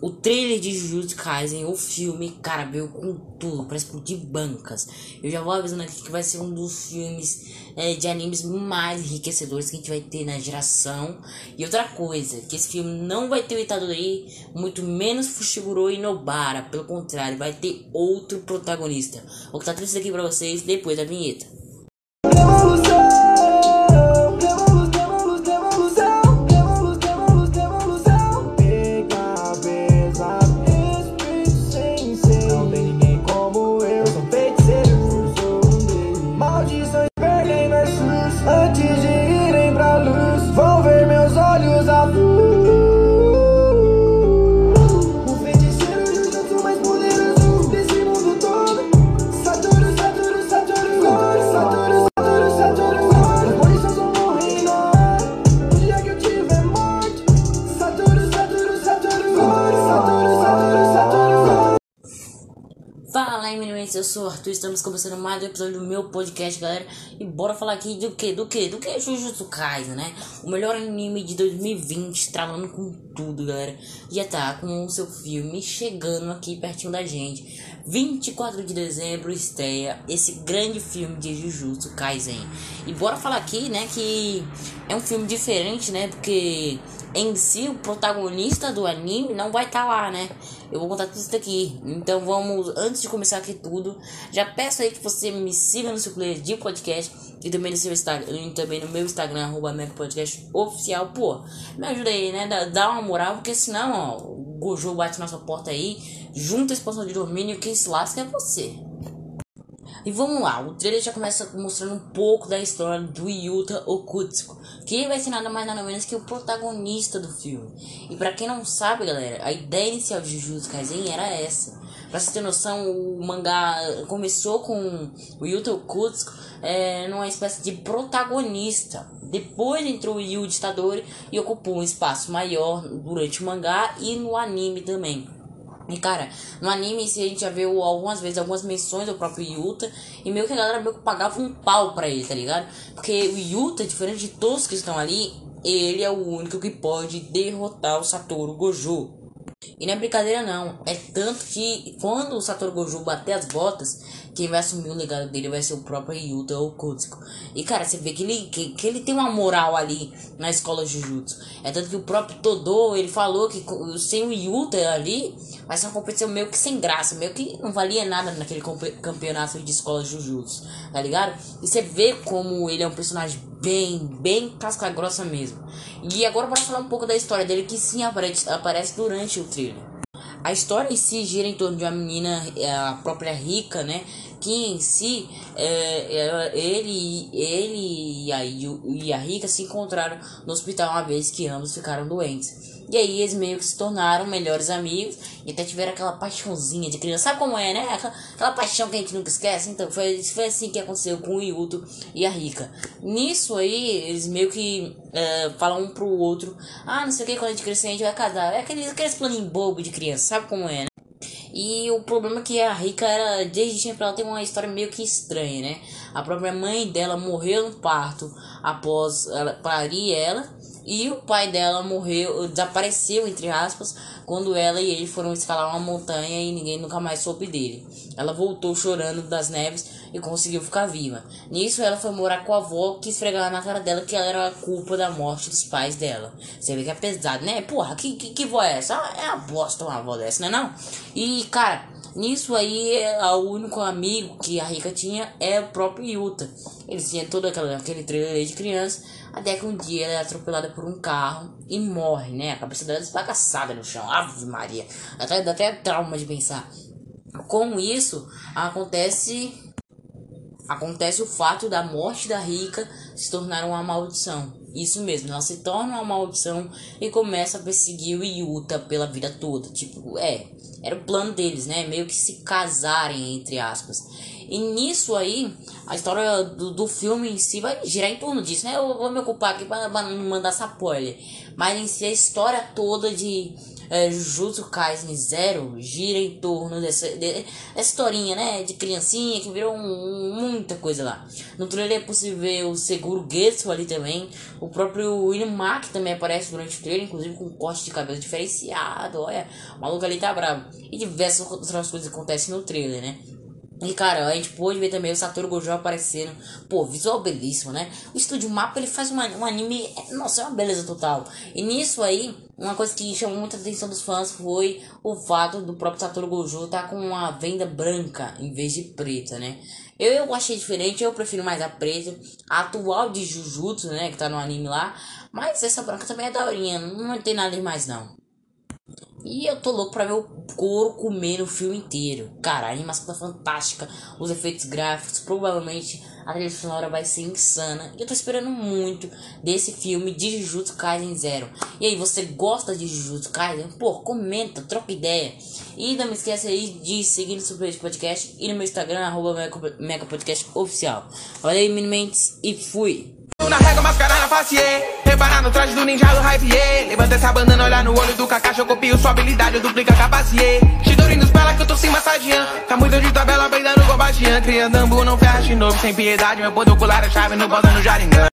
o trailer de Jujutsu Kaisen, o filme, cara, veio com tudo, para explodir bancas. Eu já vou avisando aqui que vai ser um dos filmes é, de animes mais enriquecedores que a gente vai ter na geração. E outra coisa, que esse filme não vai ter o Itadori, muito menos Fushiguro e Nobara. Pelo contrário, vai ter outro protagonista. Vou contar tudo isso aqui pra vocês depois da vinheta. Eu sou o Arthur, estamos começando mais um episódio do meu podcast, galera. E bora falar aqui do que? Do que? Do que Jujutsu Kaisen, né? O melhor anime de 2020, estralando com tudo, galera. Já tá com o seu filme chegando aqui pertinho da gente. 24 de dezembro estreia esse grande filme de Jujutsu Kaisen. E bora falar aqui, né, que é um filme diferente, né? Porque em si o protagonista do anime não vai estar tá lá, né? Eu vou contar tudo isso daqui. Então vamos, antes de começar aqui tudo, já peço aí que você me siga no seu player de podcast e também no seu Instagram, e também no meu Instagram, arroba Podcast Oficial. Pô, me ajuda aí, né? Dá, dá uma moral, porque senão, ó, o Gojo bate na sua porta aí, junta a expansão de domínio, quem se lasca é você. E vamos lá, o trailer já começa mostrando um pouco da história do Yuta Okutsuko, que vai ser nada mais nada menos que o protagonista do filme. E para quem não sabe, galera, a ideia inicial de Jujutsu Kaisen era essa. Pra você ter noção, o mangá começou com o Yuta Okutsuko é, numa espécie de protagonista. Depois entrou o Yu Ditador e ocupou um espaço maior durante o mangá e no anime também. E cara, no anime a gente já viu algumas vezes algumas menções do próprio Yuta. E meio que a galera meio que pagava um pau pra ele, tá ligado? Porque o Yuta, diferente de todos que estão ali, ele é o único que pode derrotar o Satoru Gojo. E não é brincadeira não, é tanto que quando o Satoru Gojo bater as botas, quem vai assumir o legado dele vai ser o próprio Yuta Okutsuko. E cara, você vê que ele, que, que ele tem uma moral ali na escola Jujutsu. É tanto que o próprio Todo, ele falou que sem o Yuta ali, vai ser uma competição meio que sem graça, meio que não valia nada naquele campeonato de escola Jujutsu, tá ligado? E você vê como ele é um personagem bem, bem casca grossa mesmo. E agora bora falar um pouco da história dele que sim aparece, aparece durante o trailer. A história em si gira em torno de uma menina, é, a própria Rica, né? Que em si, é, ele, ele e a, e a Rica se encontraram no hospital uma vez que ambos ficaram doentes. E aí eles meio que se tornaram melhores amigos e até tiveram aquela paixãozinha de criança. Sabe como é, né? Aquela, aquela paixão que a gente nunca esquece. Então foi, foi assim que aconteceu com o Yuto e a Rika. Nisso aí, eles meio que é, falam um pro outro: Ah, não sei o que, quando a gente crescer a gente vai casar. É aqueles, aqueles planinhos bobo de criança, sabe como é, né? E o problema é que a Rika era, desde sempre, ela tem uma história meio que estranha, né? A própria mãe dela morreu no parto após ela parir ela. E o pai dela morreu, desapareceu, entre aspas, quando ela e ele foram escalar uma montanha e ninguém nunca mais soube dele. Ela voltou chorando das neves e conseguiu ficar viva. Nisso, ela foi morar com a avó que esfregava na cara dela que ela era a culpa da morte dos pais dela. Você vê que é pesado, né? Porra, que, que, que vó é essa? Ah, é a bosta uma avó dessa, né não? E, cara, Nisso aí, o único amigo que a Rica tinha é o próprio Yuta. Eles tinham todo aquele, aquele trailer de criança até que um dia ela é atropelada por um carro e morre, né? A cabeça dela é esbagaçada no chão. Ave Maria. Até, dá até trauma de pensar. Com isso, acontece acontece o fato da morte da rica se tornar uma maldição. Isso mesmo, ela se torna uma maldição e começa a perseguir o Yuta pela vida toda. Tipo, é, era o plano deles, né? Meio que se casarem, entre aspas. E nisso aí, a história do, do filme em si vai girar em torno disso, né? Eu vou me ocupar aqui para não mandar spoiler. Mas em si, a história toda de é, Jujutsu Kaisen Zero gira em torno dessa, dessa historinha, né? De criancinha que virou um, muita coisa lá. No trailer é possível ver o Seguro Getsu ali também. O próprio Inumaki também aparece durante o trailer, inclusive com um corte de cabelo diferenciado. Olha, o maluco ali tá bravo. E diversas outras coisas acontecem no trailer, né? E cara, a gente pôde ver também o Satoru Gojo aparecendo. Pô, visual belíssimo, né? O estúdio Mapa ele faz uma, um anime. Nossa, é uma beleza total. E nisso aí, uma coisa que chamou muita atenção dos fãs foi o fato do próprio Satoru Gojo estar tá com uma venda branca em vez de preta, né? Eu, achei diferente, eu prefiro mais a preta. A atual de Jujutsu, né? Que tá no anime lá. Mas essa branca também é daorinha, não tem nada demais não. E eu tô louco pra ver o couro comer o filme inteiro. Cara, a animação tá fantástica. Os efeitos gráficos, provavelmente a trilha sonora vai ser insana. E eu tô esperando muito desse filme de Jujutsu Kaisen Zero. E aí, você gosta de Jujutsu Kaisen? Pô, comenta, troca ideia. E não me esqueça aí de seguir no Super Podcast e no meu Instagram, arroba Mega Podcast Oficial. Valeu, Minimentes, e fui! Na régua, mascarar na face, Reparar no traje do ninja do yeah. Levanta essa bandana, olhar no olho do Kakashi Eu copio sua habilidade, eu duplico a capacidade. Shidori nos pela que eu tô se massageando Tá muito de tabela, peidando com bastian Criando ambu, não ferra de novo, sem piedade. Meu ponto ocular é chave, no bota no Jaringan